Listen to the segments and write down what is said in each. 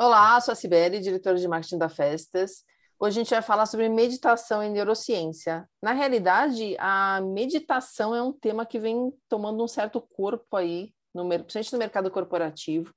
Olá, sou a Sibeli, diretora de marketing da Festas. Hoje a gente vai falar sobre meditação e neurociência. Na realidade, a meditação é um tema que vem tomando um certo corpo aí, no, principalmente no mercado corporativo,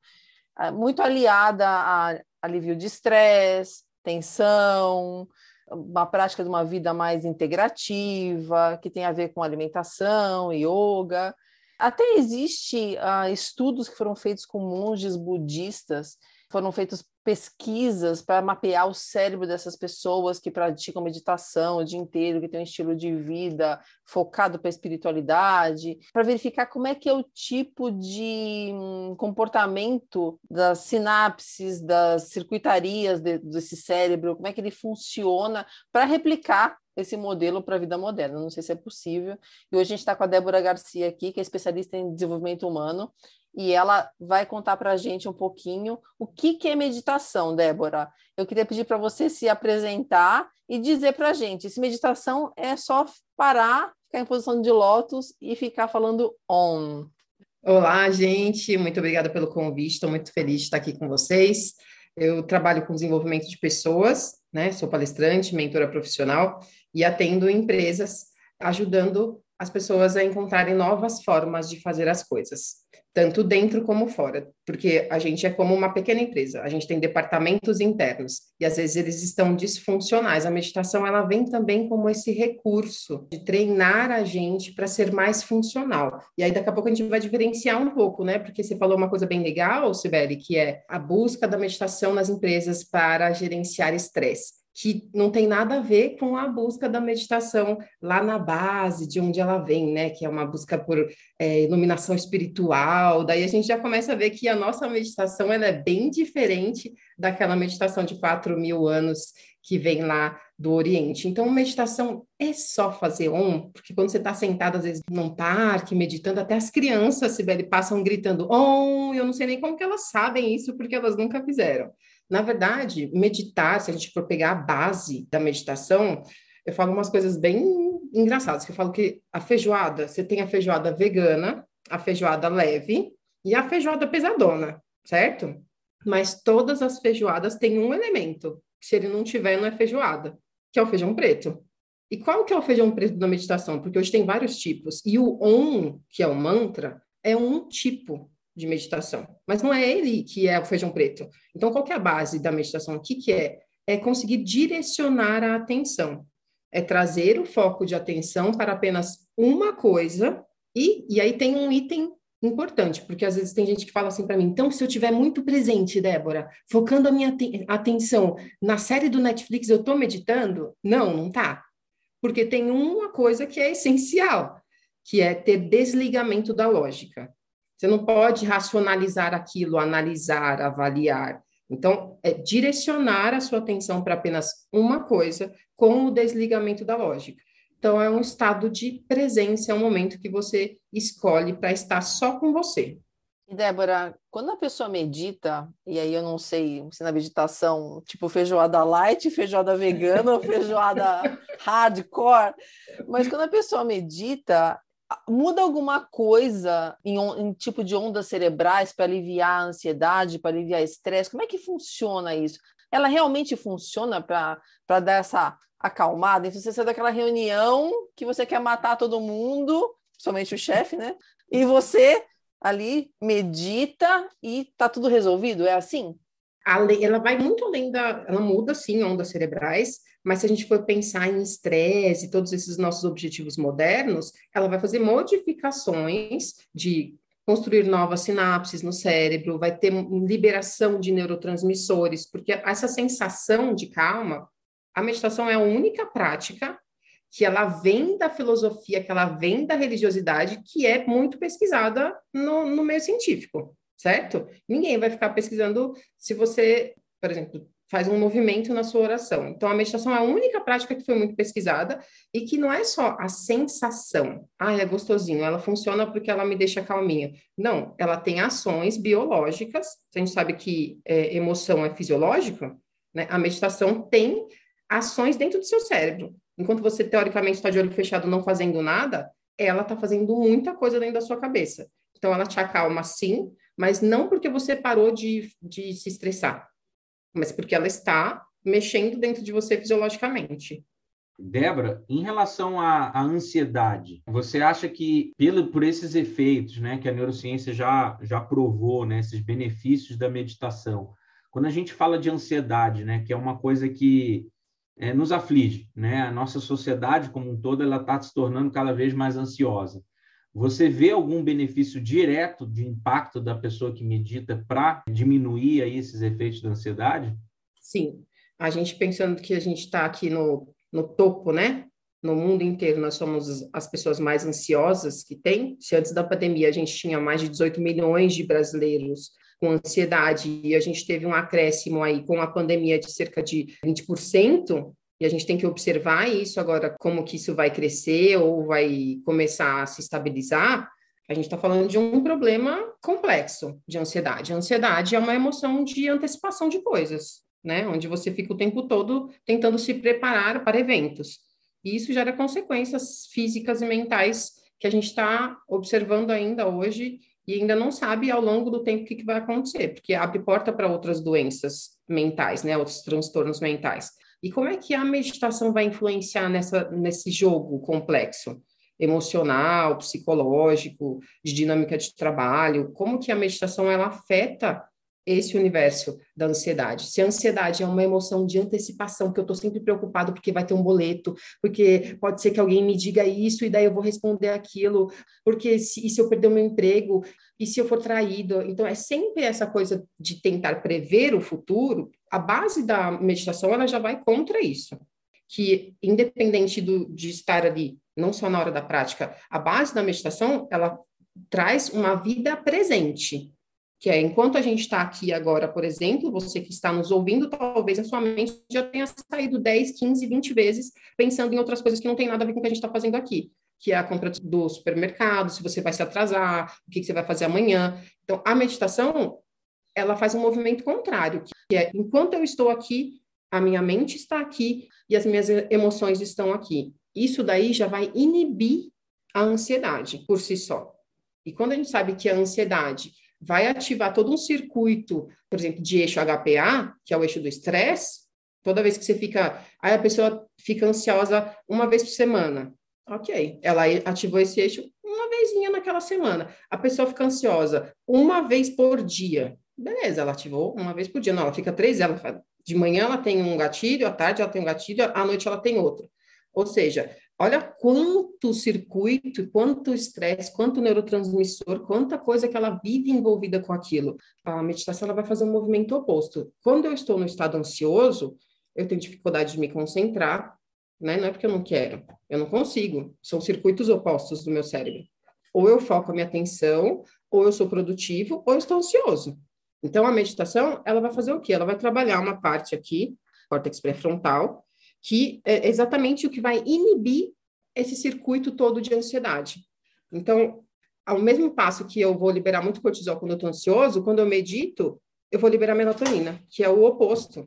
é, muito aliada a alívio de estresse, tensão, uma prática de uma vida mais integrativa, que tem a ver com alimentação, yoga. Até existe uh, estudos que foram feitos com monges budistas foram feitas pesquisas para mapear o cérebro dessas pessoas que praticam meditação o dia inteiro, que têm um estilo de vida focado para a espiritualidade, para verificar como é que é o tipo de hum, comportamento das sinapses, das circuitarias de, desse cérebro, como é que ele funciona para replicar esse modelo para a vida moderna. Não sei se é possível. E hoje a gente está com a Débora Garcia aqui, que é especialista em desenvolvimento humano, e ela vai contar para a gente um pouquinho o que, que é meditação, Débora. Eu queria pedir para você se apresentar e dizer para a gente se meditação é só parar, ficar em posição de lótus e ficar falando on. Olá, gente, muito obrigada pelo convite, estou muito feliz de estar aqui com vocês. Eu trabalho com desenvolvimento de pessoas, né? Sou palestrante, mentora profissional e atendo empresas ajudando as pessoas a encontrarem novas formas de fazer as coisas, tanto dentro como fora, porque a gente é como uma pequena empresa, a gente tem departamentos internos e às vezes eles estão disfuncionais. A meditação ela vem também como esse recurso de treinar a gente para ser mais funcional. E aí daqui a pouco a gente vai diferenciar um pouco, né? Porque você falou uma coisa bem legal, Sibeli, que é a busca da meditação nas empresas para gerenciar estresse que não tem nada a ver com a busca da meditação lá na base, de onde ela vem, né? Que é uma busca por é, iluminação espiritual. Daí a gente já começa a ver que a nossa meditação ela é bem diferente daquela meditação de 4 mil anos que vem lá do Oriente. Então, meditação é só fazer om, porque quando você está sentado, às vezes, num parque, meditando, até as crianças, Sibeli, passam gritando om, eu não sei nem como que elas sabem isso, porque elas nunca fizeram. Na verdade, meditar, se a gente for pegar a base da meditação, eu falo umas coisas bem engraçadas, que eu falo que a feijoada, você tem a feijoada vegana, a feijoada leve e a feijoada pesadona, certo? Mas todas as feijoadas têm um elemento, se ele não tiver, não é feijoada, que é o feijão preto. E qual que é o feijão preto da meditação? Porque hoje tem vários tipos. E o Om, que é o mantra, é um tipo de meditação, mas não é ele que é o feijão preto. Então, qual que é a base da meditação aqui? Que é, é conseguir direcionar a atenção, é trazer o foco de atenção para apenas uma coisa, e, e aí tem um item importante, porque às vezes tem gente que fala assim para mim, então se eu tiver muito presente, Débora, focando a minha atenção na série do Netflix, eu estou meditando? Não, não tá. Porque tem uma coisa que é essencial, que é ter desligamento da lógica. Você não pode racionalizar aquilo, analisar, avaliar. Então, é direcionar a sua atenção para apenas uma coisa com o desligamento da lógica. Então, é um estado de presença, é um momento que você escolhe para estar só com você. E Débora, quando a pessoa medita, e aí eu não sei se na meditação, tipo feijoada light, feijoada vegana ou feijoada hardcore, mas quando a pessoa medita, muda alguma coisa em, em tipo de ondas cerebrais para aliviar a ansiedade, para aliviar estresse? Como é que funciona isso? Ela realmente funciona para dar essa acalmada? Então, você sai daquela reunião que você quer matar todo mundo, somente o chefe, né? E você ali medita e tá tudo resolvido? É assim? Ela vai muito além da. Ela muda, sim, ondas cerebrais, mas se a gente for pensar em estresse, todos esses nossos objetivos modernos, ela vai fazer modificações de construir novas sinapses no cérebro, vai ter liberação de neurotransmissores, porque essa sensação de calma, a meditação é a única prática que ela vem da filosofia, que ela vem da religiosidade, que é muito pesquisada no, no meio científico certo? Ninguém vai ficar pesquisando se você, por exemplo, faz um movimento na sua oração. Então, a meditação é a única prática que foi muito pesquisada e que não é só a sensação, ah, é gostosinho, ela funciona porque ela me deixa calminha. Não, ela tem ações biológicas, a gente sabe que é, emoção é fisiológica, né? A meditação tem ações dentro do seu cérebro. Enquanto você, teoricamente, está de olho fechado não fazendo nada, ela está fazendo muita coisa dentro da sua cabeça. Então, ela te acalma sim, mas não porque você parou de, de se estressar. mas porque ela está mexendo dentro de você fisiologicamente. Débora, em relação à, à, ansiedade, você acha que pelo, por esses efeitos, né, que a neurociência já, já provou, né, esses benefícios da meditação, quando a gente fala de ansiedade, né, que é uma coisa que é, nos aflige, né, a nossa sociedade como um todo ela está se tornando cada vez mais ansiosa. Você vê algum benefício direto de impacto da pessoa que medita para diminuir aí esses efeitos da ansiedade? Sim, a gente pensando que a gente está aqui no no topo, né? No mundo inteiro, nós somos as pessoas mais ansiosas que tem. Se antes da pandemia a gente tinha mais de 18 milhões de brasileiros com ansiedade e a gente teve um acréscimo aí com a pandemia de cerca de 20%, e a gente tem que observar isso agora, como que isso vai crescer ou vai começar a se estabilizar. A gente está falando de um problema complexo de ansiedade. A ansiedade é uma emoção de antecipação de coisas né? Onde você fica o tempo todo tentando se preparar para eventos. E isso gera consequências físicas e mentais que a gente está observando ainda hoje e ainda não sabe ao longo do tempo o que, que vai acontecer, porque abre porta para outras doenças mentais, né? Outros transtornos mentais. E como é que a meditação vai influenciar nessa, nesse jogo complexo? emocional, psicológico, de dinâmica de trabalho, como que a meditação ela afeta esse universo da ansiedade. Se a ansiedade é uma emoção de antecipação, que eu estou sempre preocupado porque vai ter um boleto, porque pode ser que alguém me diga isso e daí eu vou responder aquilo, porque se, e se eu perder o meu emprego, e se eu for traído? Então, é sempre essa coisa de tentar prever o futuro. A base da meditação, ela já vai contra isso. Que, independente do, de estar ali, não só na hora da prática, a base da meditação, ela traz uma vida presente que é enquanto a gente está aqui agora, por exemplo, você que está nos ouvindo, talvez a sua mente já tenha saído 10, 15, 20 vezes pensando em outras coisas que não tem nada a ver com o que a gente está fazendo aqui, que é a compra do supermercado, se você vai se atrasar, o que, que você vai fazer amanhã. Então, a meditação, ela faz um movimento contrário, que é enquanto eu estou aqui, a minha mente está aqui e as minhas emoções estão aqui. Isso daí já vai inibir a ansiedade por si só. E quando a gente sabe que a ansiedade vai ativar todo um circuito, por exemplo, de eixo HPA, que é o eixo do estresse. Toda vez que você fica. Aí a pessoa fica ansiosa uma vez por semana. Ok, ela ativou esse eixo uma vezinha naquela semana. A pessoa fica ansiosa uma vez por dia. Beleza, ela ativou uma vez por dia. Não, ela fica três, ela de manhã ela tem um gatilho, à tarde ela tem um gatilho, à noite ela tem outro. Ou seja, Olha quanto circuito, quanto estresse, quanto neurotransmissor, quanta coisa que ela vive envolvida com aquilo. A meditação ela vai fazer um movimento oposto. Quando eu estou no estado ansioso, eu tenho dificuldade de me concentrar, né? Não é porque eu não quero, eu não consigo. São circuitos opostos do meu cérebro. Ou eu foco a minha atenção, ou eu sou produtivo, ou eu estou ansioso. Então a meditação, ela vai fazer o quê? Ela vai trabalhar uma parte aqui, córtex pré-frontal, que é exatamente o que vai inibir esse circuito todo de ansiedade. Então, ao mesmo passo que eu vou liberar muito cortisol quando eu estou ansioso, quando eu medito, eu vou liberar melatonina, que é o oposto,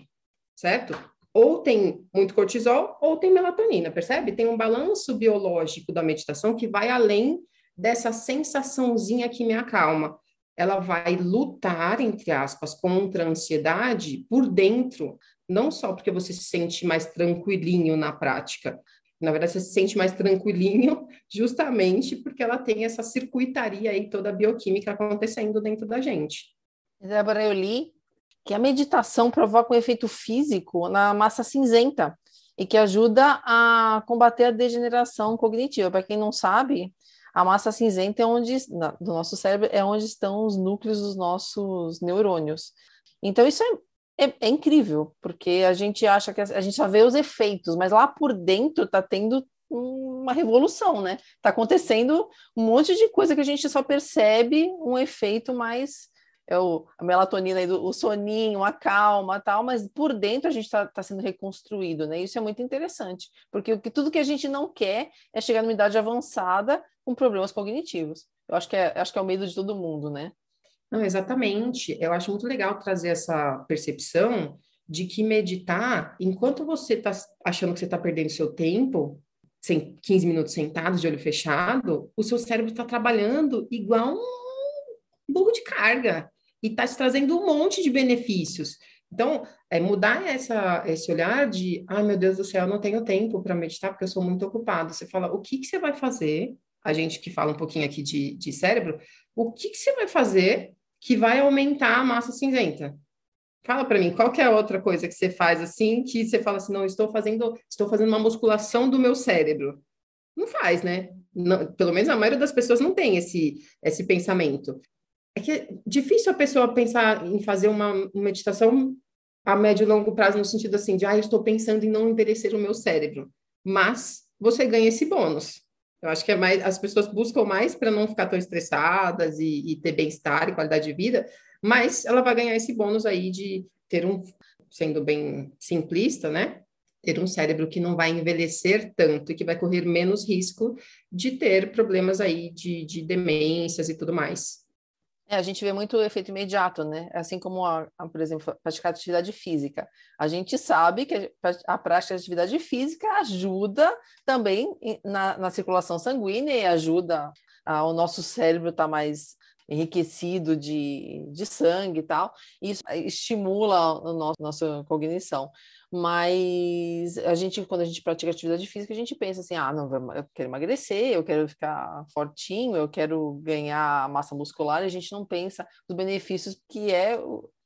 certo? Ou tem muito cortisol, ou tem melatonina, percebe? Tem um balanço biológico da meditação que vai além dessa sensaçãozinha que me acalma. Ela vai lutar, entre aspas, contra a ansiedade por dentro, não só porque você se sente mais tranquilinho na prática, na verdade você se sente mais tranquilinho justamente porque ela tem essa circuitaria aí toda bioquímica acontecendo dentro da gente. Débora, eu li que a meditação provoca um efeito físico na massa cinzenta e que ajuda a combater a degeneração cognitiva. Para quem não sabe, a massa cinzenta é onde do nosso cérebro é onde estão os núcleos dos nossos neurônios. Então isso é é, é, incrível, porque a gente acha que a, gente só vê os efeitos, mas lá por dentro está tendo uma revolução, né? Está acontecendo um monte de coisa que a gente só percebe um efeito mais é o, a melatonina aí do, o soninho, a calma, tal, mas por dentro a gente está tá sendo reconstruído, né? Isso é muito interessante, porque o que, tudo que a gente não quer é chegar numa idade avançada com problemas cognitivos. Eu acho que é, acho que é o medo de todo mundo, né? Não, exatamente. Eu acho muito legal trazer essa percepção de que meditar, enquanto você está achando que você está perdendo seu tempo, 15 minutos sentado, de olho fechado, o seu cérebro está trabalhando igual um burro de carga e está te trazendo um monte de benefícios. Então, é mudar essa, esse olhar de, ai meu Deus do céu, eu não tenho tempo para meditar porque eu sou muito ocupado. Você fala, o que, que você vai fazer? A gente que fala um pouquinho aqui de, de cérebro, o que, que você vai fazer que vai aumentar a massa cinzenta? Fala para mim, qual é a outra coisa que você faz assim, que você fala assim, não, estou fazendo, estou fazendo uma musculação do meu cérebro. Não faz, né? Não, pelo menos a maioria das pessoas não tem esse, esse pensamento. É que é difícil a pessoa pensar em fazer uma meditação a médio e longo prazo no sentido assim de, ah, eu estou pensando em não envelhecer o meu cérebro. Mas você ganha esse bônus. Eu acho que é mais, as pessoas buscam mais para não ficar tão estressadas e, e ter bem-estar e qualidade de vida, mas ela vai ganhar esse bônus aí de ter um, sendo bem simplista, né? Ter um cérebro que não vai envelhecer tanto e que vai correr menos risco de ter problemas aí de, de demências e tudo mais. É, a gente vê muito o efeito imediato, né? Assim como, a, a, por exemplo, praticar atividade física. A gente sabe que a, prática de atividade física ajuda também na, na circulação sanguínea e ajuda a, o nosso cérebro estar tá mais enriquecido de, de sangue e tal. E isso estimula a nosso, nossa cognição. Mas a gente, quando a gente pratica atividade física, a gente pensa assim: ah, não, eu quero emagrecer, eu quero ficar fortinho, eu quero ganhar massa muscular, a gente não pensa nos benefícios que é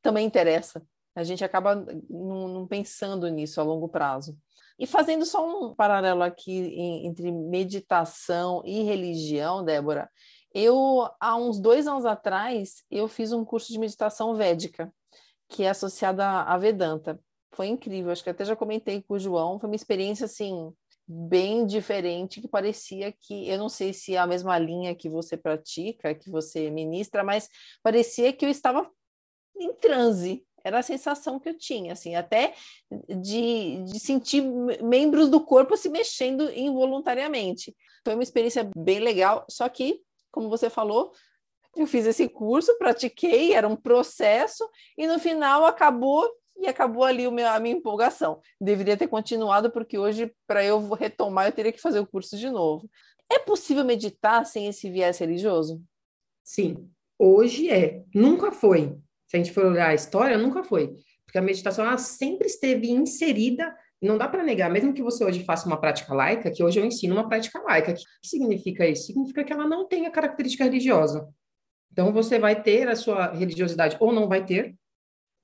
também interessa. A gente acaba não, não pensando nisso a longo prazo. E fazendo só um paralelo aqui em, entre meditação e religião, Débora, eu, há uns dois anos atrás, eu fiz um curso de meditação védica, que é associada à Vedanta foi incrível. Acho que até já comentei com o João, foi uma experiência assim bem diferente que parecia que eu não sei se é a mesma linha que você pratica, que você ministra, mas parecia que eu estava em transe. Era a sensação que eu tinha, assim, até de, de sentir membros do corpo se mexendo involuntariamente. Foi uma experiência bem legal, só que, como você falou, eu fiz esse curso, pratiquei, era um processo, e no final acabou e acabou ali o meu, a minha empolgação. Deveria ter continuado, porque hoje, para eu retomar, eu teria que fazer o curso de novo. É possível meditar sem esse viés religioso? Sim, hoje é. Nunca foi. Se a gente for olhar a história, nunca foi. Porque a meditação ela sempre esteve inserida não dá para negar, mesmo que você hoje faça uma prática laica, que hoje eu ensino uma prática laica. O que significa isso? Significa que ela não tem a característica religiosa. Então, você vai ter a sua religiosidade ou não vai ter,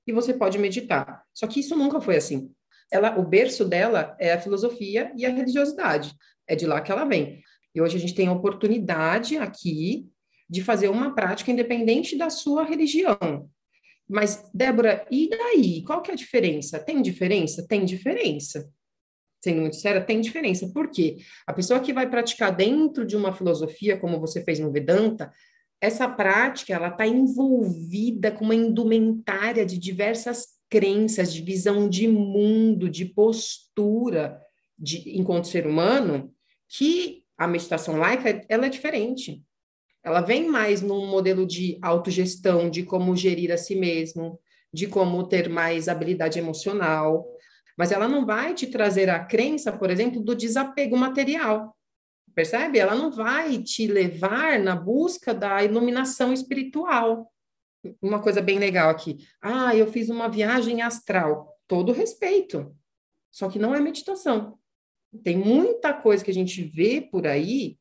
e você pode meditar. Só que isso nunca foi assim. Ela, o berço dela é a filosofia e a religiosidade. É de lá que ela vem. E hoje a gente tem a oportunidade aqui de fazer uma prática independente da sua religião. Mas, Débora, e daí? Qual que é a diferença? Tem diferença? Tem diferença. Sendo muito séria, tem diferença. Por quê? A pessoa que vai praticar dentro de uma filosofia, como você fez no Vedanta, essa prática ela está envolvida com uma indumentária de diversas crenças, de visão de mundo, de postura de enquanto ser humano, que a meditação laica ela é diferente. Ela vem mais num modelo de autogestão, de como gerir a si mesmo, de como ter mais habilidade emocional, mas ela não vai te trazer a crença, por exemplo, do desapego material percebe? Ela não vai te levar na busca da iluminação espiritual. Uma coisa bem legal aqui. Ah, eu fiz uma viagem astral. Todo respeito. Só que não é meditação. Tem muita coisa que a gente vê por aí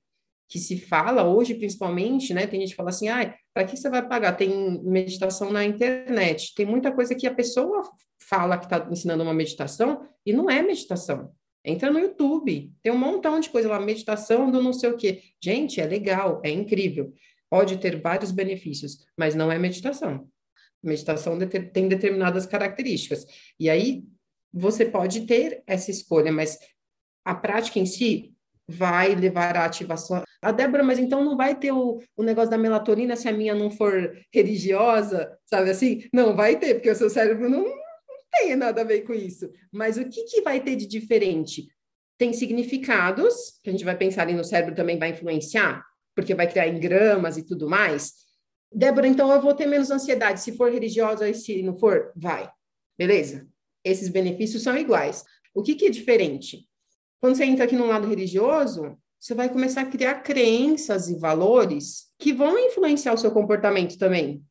que se fala hoje, principalmente, né? Tem gente que fala assim, ah, para que você vai pagar? Tem meditação na internet. Tem muita coisa que a pessoa fala que está ensinando uma meditação e não é meditação. Entra no YouTube, tem um montão de coisa lá, meditação do não sei o quê. Gente, é legal, é incrível. Pode ter vários benefícios, mas não é meditação. Meditação tem determinadas características. E aí você pode ter essa escolha, mas a prática em si vai levar à ativação. A Débora, mas então não vai ter o, o negócio da melatonina se a minha não for religiosa, sabe assim? Não vai ter, porque o seu cérebro não, tem nada a ver com isso. Mas o que, que vai ter de diferente? Tem significados, que a gente vai pensar ali no cérebro também vai influenciar, porque vai criar engramas e tudo mais. Débora, então eu vou ter menos ansiedade se for religiosa e se não for? Vai. Beleza? Esses benefícios são iguais. O que, que é diferente? Quando você entra aqui no lado religioso, você vai começar a criar crenças e valores que vão influenciar o seu comportamento também.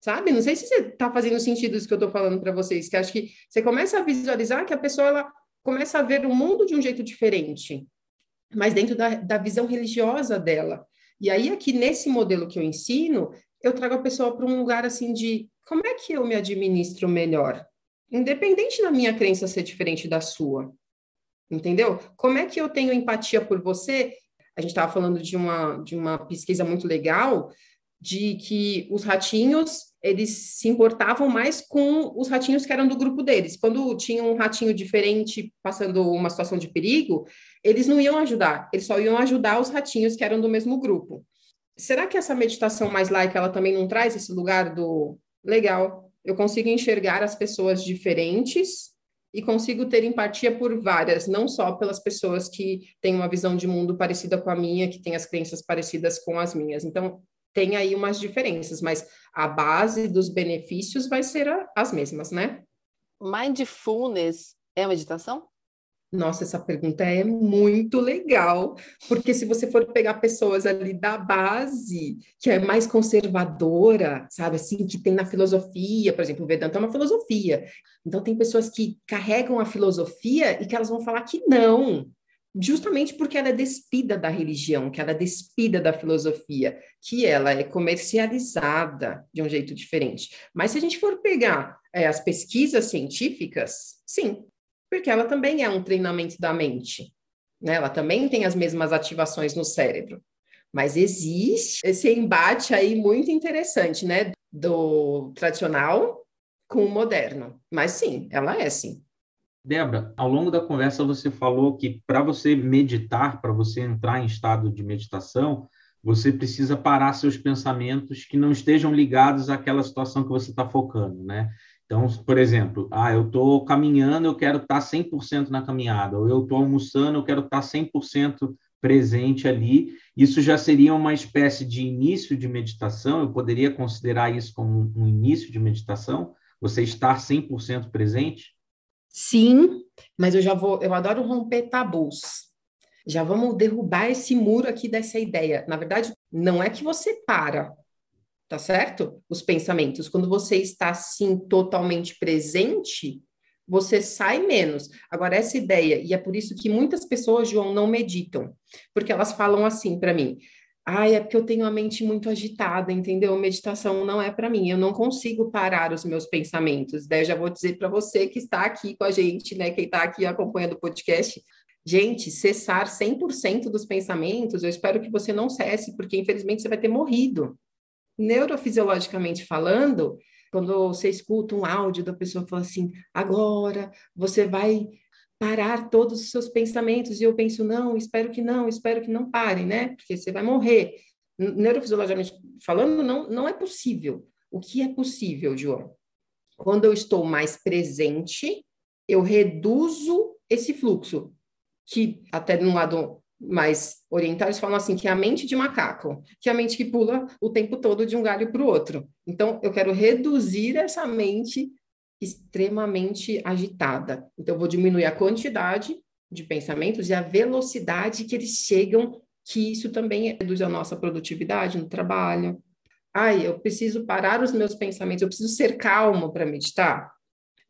Sabe? Não sei se você está fazendo sentido isso que eu estou falando para vocês, que acho que você começa a visualizar que a pessoa ela começa a ver o mundo de um jeito diferente, mas dentro da, da visão religiosa dela. E aí, aqui nesse modelo que eu ensino, eu trago a pessoa para um lugar assim de como é que eu me administro melhor? Independente da minha crença ser diferente da sua. Entendeu? Como é que eu tenho empatia por você? A gente estava falando de uma, de uma pesquisa muito legal de que os ratinhos eles se importavam mais com os ratinhos que eram do grupo deles. Quando tinha um ratinho diferente passando uma situação de perigo, eles não iam ajudar, eles só iam ajudar os ratinhos que eram do mesmo grupo. Será que essa meditação mais laica ela também não traz esse lugar do legal? Eu consigo enxergar as pessoas diferentes e consigo ter empatia por várias, não só pelas pessoas que têm uma visão de mundo parecida com a minha, que têm as crenças parecidas com as minhas. Então, tem aí umas diferenças, mas a base dos benefícios vai ser a, as mesmas, né? Mindfulness é meditação? Nossa, essa pergunta é muito legal, porque se você for pegar pessoas ali da base, que é mais conservadora, sabe, assim, que tem na filosofia, por exemplo, o Vedanta é uma filosofia. Então, tem pessoas que carregam a filosofia e que elas vão falar que não, justamente porque ela é despida da religião, que ela é despida da filosofia, que ela é comercializada de um jeito diferente. Mas se a gente for pegar é, as pesquisas científicas, sim, porque ela também é um treinamento da mente, né? Ela também tem as mesmas ativações no cérebro. Mas existe esse embate aí muito interessante, né? Do tradicional com o moderno. Mas sim, ela é sim. Débora, ao longo da conversa você falou que para você meditar, para você entrar em estado de meditação, você precisa parar seus pensamentos que não estejam ligados àquela situação que você está focando, né? Então, por exemplo, ah, eu estou caminhando, eu quero estar 100% na caminhada, ou eu estou almoçando, eu quero estar 100% presente ali. Isso já seria uma espécie de início de meditação, eu poderia considerar isso como um início de meditação? Você estar 100% presente? Sim, mas eu já vou, eu adoro romper tabus. Já vamos derrubar esse muro aqui dessa ideia. Na verdade, não é que você para, tá certo? Os pensamentos. Quando você está assim totalmente presente, você sai menos. Agora, essa ideia, e é por isso que muitas pessoas, João, não meditam, porque elas falam assim para mim: Ai, é porque eu tenho a mente muito agitada, entendeu? Meditação não é para mim, eu não consigo parar os meus pensamentos. Daí eu já vou dizer para você que está aqui com a gente, né? Quem está aqui acompanhando o podcast. Gente, cessar 100% dos pensamentos, eu espero que você não cesse, porque infelizmente você vai ter morrido. Neurofisiologicamente falando, quando você escuta um áudio da pessoa falando assim, agora você vai parar todos os seus pensamentos. E eu penso, não, espero que não, espero que não parem, né? Porque você vai morrer. Neurofisiologicamente falando, não, não é possível. O que é possível, João? Quando eu estou mais presente, eu reduzo esse fluxo, que até um lado mais oriental, eles falam assim, que é a mente de macaco, que é a mente que pula o tempo todo de um galho para o outro. Então, eu quero reduzir essa mente extremamente agitada. Então, eu vou diminuir a quantidade de pensamentos e a velocidade que eles chegam, que isso também reduz a nossa produtividade no trabalho. Ai, eu preciso parar os meus pensamentos, eu preciso ser calmo para meditar.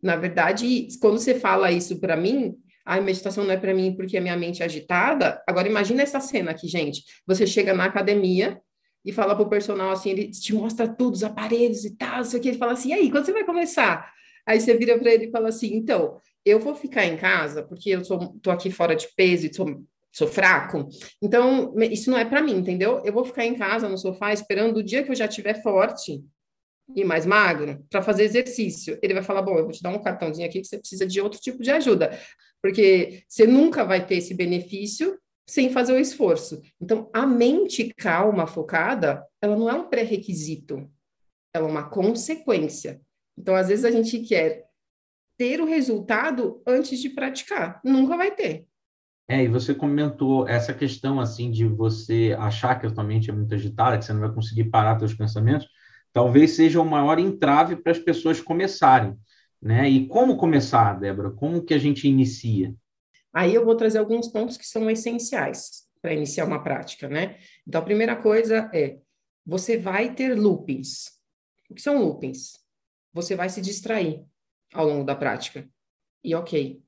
Na verdade, quando você fala isso para mim, ai, meditação não é para mim porque a minha mente é agitada. Agora, imagina essa cena aqui, gente. Você chega na academia, e fala pro personal assim, ele te mostra tudo, os aparelhos e tal, isso aqui, ele fala assim, e aí, quando você vai começar? Aí você vira para ele e fala assim: então, eu vou ficar em casa porque eu sou, tô aqui fora de peso e sou, sou fraco. Então, isso não é para mim, entendeu? Eu vou ficar em casa no sofá esperando o dia que eu já estiver forte e mais magro para fazer exercício. Ele vai falar: bom, eu vou te dar um cartãozinho aqui que você precisa de outro tipo de ajuda, porque você nunca vai ter esse benefício sem fazer o esforço. Então, a mente calma, focada, ela não é um pré-requisito, ela é uma consequência. Então, às vezes, a gente quer ter o resultado antes de praticar. Nunca vai ter. É, e você comentou essa questão, assim, de você achar que a sua mente é muito agitada, que você não vai conseguir parar seus pensamentos, talvez seja o maior entrave para as pessoas começarem, né? E como começar, Débora? Como que a gente inicia? Aí eu vou trazer alguns pontos que são essenciais para iniciar uma prática, né? Então, a primeira coisa é, você vai ter loopings. O que são loopings? Você vai se distrair ao longo da prática. E ok.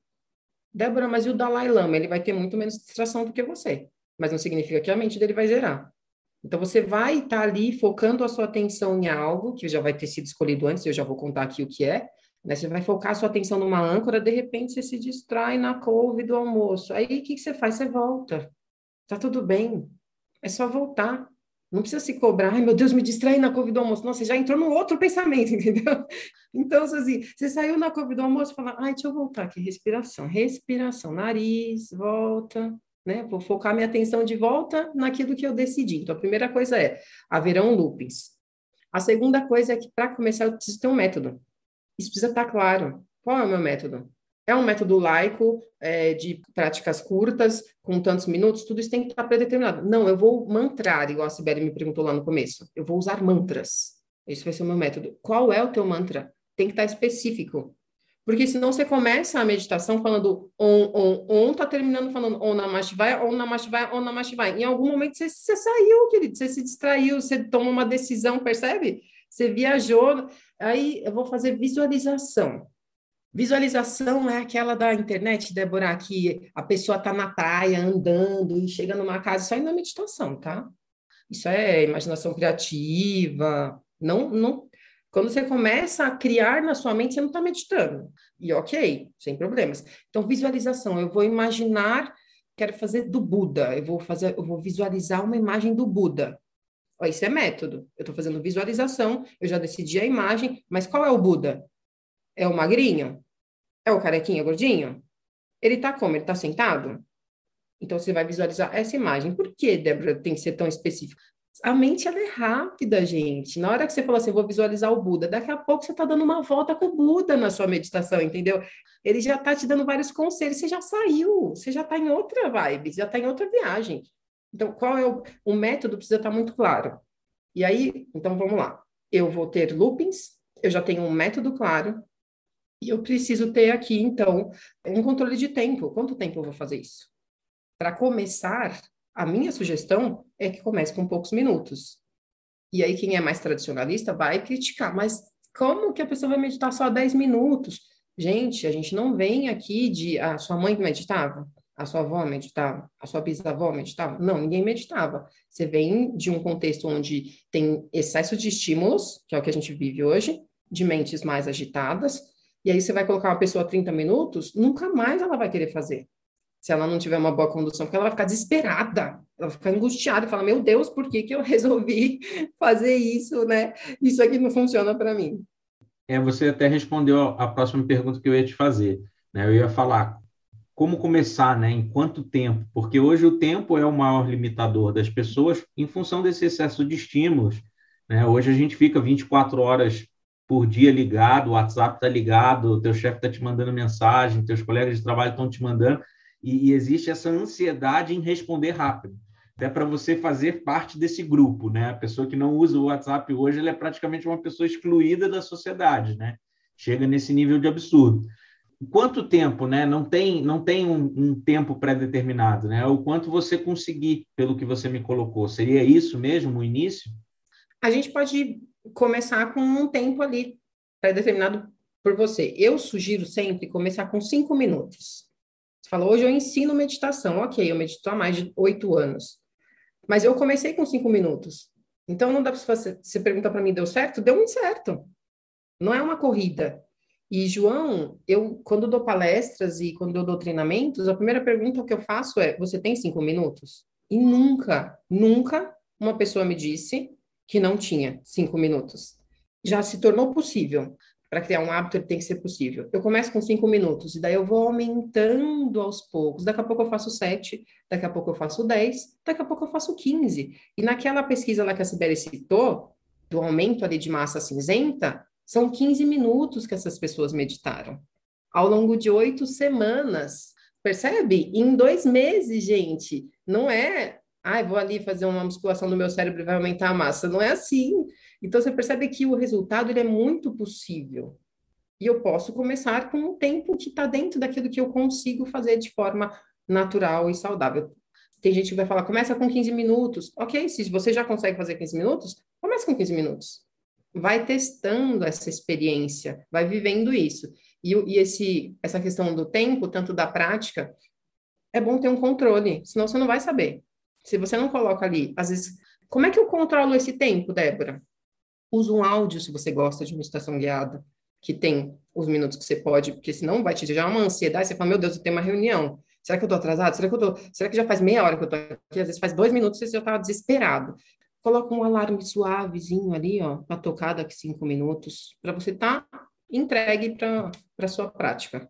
Débora, mas e o Dalai Lama? Ele vai ter muito menos distração do que você. Mas não significa que a mente dele vai zerar. Então, você vai estar tá ali focando a sua atenção em algo que já vai ter sido escolhido antes, eu já vou contar aqui o que é. Né? Você vai focar a sua atenção numa âncora, de repente você se distrai na couve do almoço. Aí, o que, que você faz? Você volta. Tá tudo bem. É só voltar. Não precisa se cobrar, ai meu Deus, me distrai na couve do almoço. Nossa, você já entrou no outro pensamento, entendeu? Então, assim, você saiu na couve do almoço e fala, ai, deixa eu voltar aqui, respiração, respiração, nariz, volta, né? Vou focar minha atenção de volta naquilo que eu decidi. Então, a primeira coisa é, haverão loopings. A segunda coisa é que, para começar, eu preciso ter um método. Isso precisa estar claro. Qual é o meu método? É um método laico, é, de práticas curtas, com tantos minutos, tudo isso tem que estar predeterminado. Não, eu vou mantrar, igual a Sibeli me perguntou lá no começo. Eu vou usar mantras. Esse vai ser o meu método. Qual é o teu mantra? Tem que estar específico. Porque senão você começa a meditação falando on, on, on, tá terminando falando on namashivaya, on namashivaya, on namashivaya. Em algum momento você, você saiu, querido, você se distraiu, você toma uma decisão, percebe? Você viajou. Aí eu vou fazer visualização. Visualização é aquela da internet, Débora, que a pessoa está na praia andando e chega numa casa, isso aí não é meditação, tá? Isso é imaginação criativa. Não, não. Quando você começa a criar na sua mente, você não está meditando. E ok, sem problemas. Então, visualização, eu vou imaginar, quero fazer do Buda, eu vou fazer, eu vou visualizar uma imagem do Buda. Isso é método. Eu estou fazendo visualização, eu já decidi a imagem, mas qual é o Buda? É o magrinho? É o carequinha gordinho? Ele tá como? Ele tá sentado? Então você vai visualizar essa imagem. Por que, Débora, tem que ser tão específico? A mente ela é rápida, gente. Na hora que você falou assim, vou visualizar o Buda, daqui a pouco você está dando uma volta com o Buda na sua meditação, entendeu? Ele já está te dando vários conselhos, você já saiu, você já está em outra vibe, já está em outra viagem. Então, qual é o, o método? Precisa estar tá muito claro. E aí, então vamos lá. Eu vou ter loopings, eu já tenho um método claro, e eu preciso ter aqui, então, um controle de tempo. Quanto tempo eu vou fazer isso? Para começar, a minha sugestão é que comece com poucos minutos. E aí, quem é mais tradicionalista vai criticar, mas como que a pessoa vai meditar só 10 minutos? Gente, a gente não vem aqui de a sua mãe meditava, a sua avó meditava, a sua bisavó meditava. Não, ninguém meditava. Você vem de um contexto onde tem excesso de estímulos, que é o que a gente vive hoje, de mentes mais agitadas, e aí você vai colocar uma pessoa 30 minutos, nunca mais ela vai querer fazer. Se ela não tiver uma boa condução, porque ela vai ficar desesperada, ela vai ficar angustiada e falar: Meu Deus, por que, que eu resolvi fazer isso, né? Isso aqui não funciona para mim. É, você até respondeu a próxima pergunta que eu ia te fazer. Né? Eu ia falar como começar, né? Em quanto tempo? Porque hoje o tempo é o maior limitador das pessoas em função desse excesso de estímulos. Né? Hoje a gente fica 24 horas por dia ligado, o WhatsApp está ligado, o teu chefe está te mandando mensagem, teus colegas de trabalho estão te mandando, e, e, existe essa ansiedade em responder rápido. Até para você fazer parte desse grupo, né? A pessoa que não usa o WhatsApp hoje, ela é praticamente uma pessoa excluída da sociedade, né? Chega nesse nível de absurdo. Quanto tempo, né? Não tem, não tem um, um tempo pré-determinado, né? O quanto você conseguir, pelo que você me colocou. Seria isso mesmo, o início? A gente pode começar com um tempo ali pré-determinado por você. Eu sugiro sempre começar com cinco minutos. Você falou, hoje eu ensino meditação. Ok, eu medito há mais de oito anos. Mas eu comecei com cinco minutos. Então, não dá para você, você perguntar para mim, deu certo? Deu muito certo. Não é uma corrida. E, João, eu, quando dou palestras e quando eu dou treinamentos, a primeira pergunta que eu faço é: você tem cinco minutos? E nunca, nunca uma pessoa me disse que não tinha cinco minutos. Já se tornou possível. Para criar um hábito, ele tem que ser possível. Eu começo com cinco minutos, e daí eu vou aumentando aos poucos. Daqui a pouco eu faço sete, daqui a pouco eu faço dez, daqui a pouco eu faço quinze. E naquela pesquisa lá que a Sibeli citou, do aumento ali de massa cinzenta, são 15 minutos que essas pessoas meditaram. Ao longo de oito semanas. Percebe? Em dois meses, gente. Não é ah, vou ali fazer uma musculação do meu cérebro e vai aumentar a massa. Não é assim. Então, você percebe que o resultado ele é muito possível. E eu posso começar com um tempo que está dentro daquilo que eu consigo fazer de forma natural e saudável. Tem gente que vai falar, começa com 15 minutos. Ok, se você já consegue fazer 15 minutos, comece com 15 minutos. vai testando essa experiência, vai vivendo isso. E, e esse, essa questão do tempo, tanto da prática, é bom ter um controle, senão você não vai saber. Se você não coloca ali, às vezes, como é que eu controlo esse tempo, Débora? Usa um áudio se você gosta de meditação guiada, que tem os minutos que você pode, porque senão vai te gerar uma ansiedade, você fala, meu Deus, eu tenho uma reunião. Será que eu tô atrasado? Será que eu tô... Será que já faz meia hora que eu tô aqui? Às vezes faz dois minutos e você já tá desesperado. Coloca um alarme suavezinho ali, ó, para tocar daqui cinco minutos, para você estar tá entregue para a sua prática.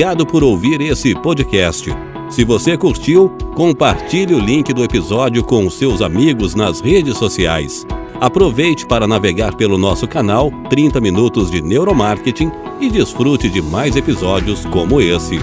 Obrigado por ouvir esse podcast. Se você curtiu, compartilhe o link do episódio com seus amigos nas redes sociais. Aproveite para navegar pelo nosso canal 30 Minutos de Neuromarketing e desfrute de mais episódios como esse.